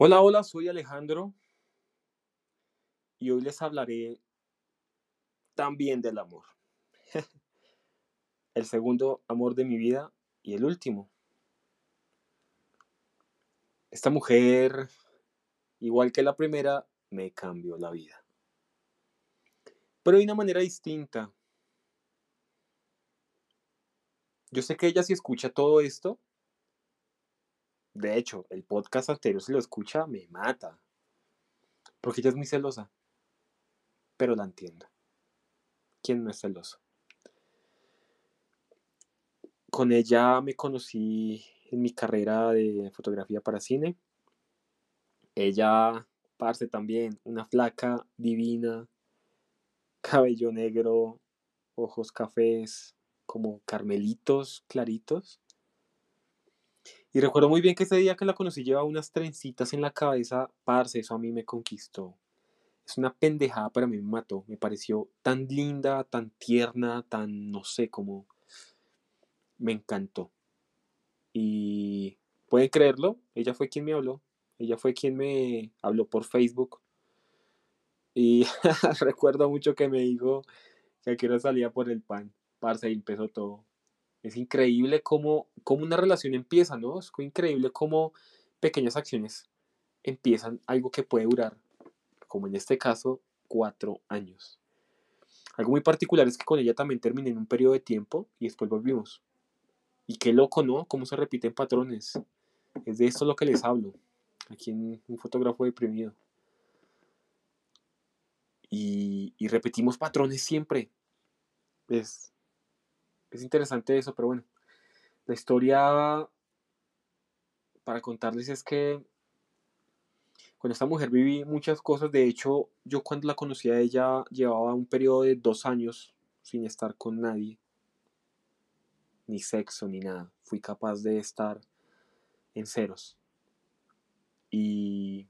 Hola, hola, soy Alejandro y hoy les hablaré también del amor. el segundo amor de mi vida y el último. Esta mujer, igual que la primera, me cambió la vida. Pero de una manera distinta. Yo sé que ella si escucha todo esto, de hecho, el podcast anterior si lo escucha me mata. Porque ella es muy celosa. Pero la entiendo. ¿Quién no es celoso? Con ella me conocí en mi carrera de fotografía para cine. Ella, parce también, una flaca divina, cabello negro, ojos cafés, como carmelitos claritos. Y recuerdo muy bien que ese día que la conocí llevaba unas trencitas en la cabeza, parce, eso a mí me conquistó. Es una pendejada, pero mí me mató. Me pareció tan linda, tan tierna, tan, no sé, como... Me encantó. Y pueden creerlo, ella fue quien me habló. Ella fue quien me habló por Facebook. Y recuerdo mucho que me dijo que quiero salía por el pan. Parce, y empezó todo. Es increíble cómo, cómo una relación empieza, ¿no? Es increíble cómo pequeñas acciones empiezan algo que puede durar, como en este caso, cuatro años. Algo muy particular es que con ella también terminé en un periodo de tiempo y después volvimos. Y qué loco, ¿no? Cómo se repiten patrones. Es de esto lo que les hablo. Aquí en un fotógrafo deprimido. Y, y repetimos patrones siempre. Es, es interesante eso, pero bueno, la historia para contarles es que con esta mujer viví muchas cosas. De hecho, yo cuando la conocí a ella llevaba un periodo de dos años sin estar con nadie, ni sexo, ni nada. Fui capaz de estar en ceros. Y,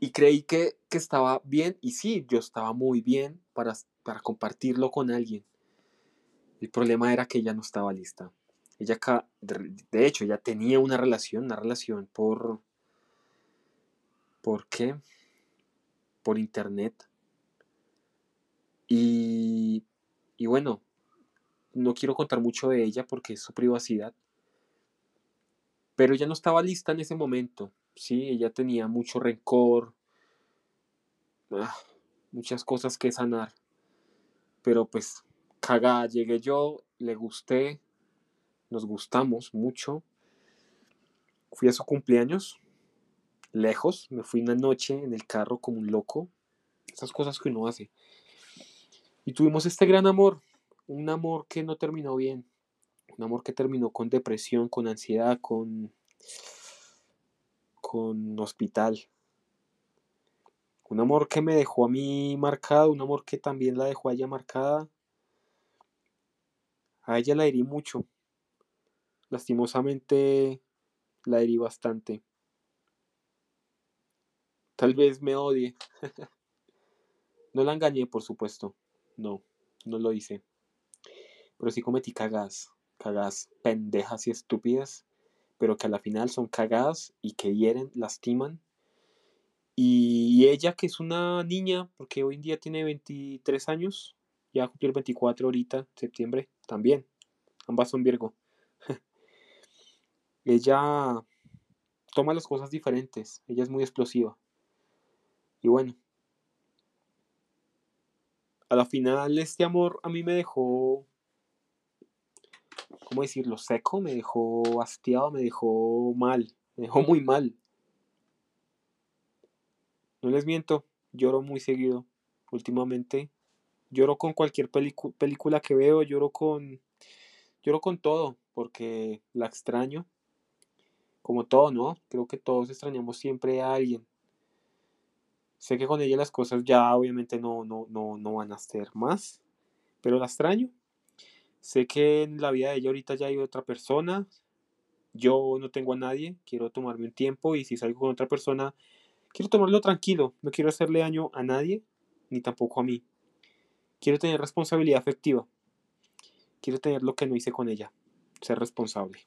y creí que, que estaba bien, y sí, yo estaba muy bien para, para compartirlo con alguien. El problema era que ella no estaba lista. Ella, de hecho, ella tenía una relación, una relación por... ¿Por qué? Por internet. Y, y bueno, no quiero contar mucho de ella porque es su privacidad. Pero ella no estaba lista en ese momento. Sí, ella tenía mucho rencor, ah, muchas cosas que sanar. Pero pues cagada, llegué yo, le gusté, nos gustamos mucho. Fui a su cumpleaños, lejos, me fui una noche en el carro como un loco, esas cosas que uno hace. Y tuvimos este gran amor, un amor que no terminó bien, un amor que terminó con depresión, con ansiedad, con, con hospital. Un amor que me dejó a mí marcado, un amor que también la dejó a ella marcada a ella la herí mucho. Lastimosamente la herí bastante. Tal vez me odie. no la engañé, por supuesto. No, no lo hice. Pero sí cometí cagadas. Cagadas pendejas y estúpidas. Pero que a la final son cagadas y que hieren, lastiman. Y ella, que es una niña, porque hoy en día tiene 23 años, ya a cumplir 24 ahorita, septiembre, también. Ambas son Virgo. ella toma las cosas diferentes. Ella es muy explosiva. Y bueno. A la final este amor a mí me dejó... ¿Cómo decirlo? Seco, me dejó hastiado, me dejó mal. Me dejó muy mal. No les miento, lloro muy seguido últimamente lloro con cualquier película que veo, lloro con, lloro con todo, porque la extraño. Como todo, ¿no? Creo que todos extrañamos siempre a alguien. Sé que con ella las cosas ya obviamente no, no, no, no van a ser más, pero la extraño. Sé que en la vida de ella ahorita ya hay otra persona. Yo no tengo a nadie, quiero tomarme un tiempo y si salgo con otra persona, quiero tomarlo tranquilo. No quiero hacerle daño a nadie, ni tampoco a mí. Quiero tener responsabilidad afectiva. Quiero tener lo que no hice con ella. Ser responsable.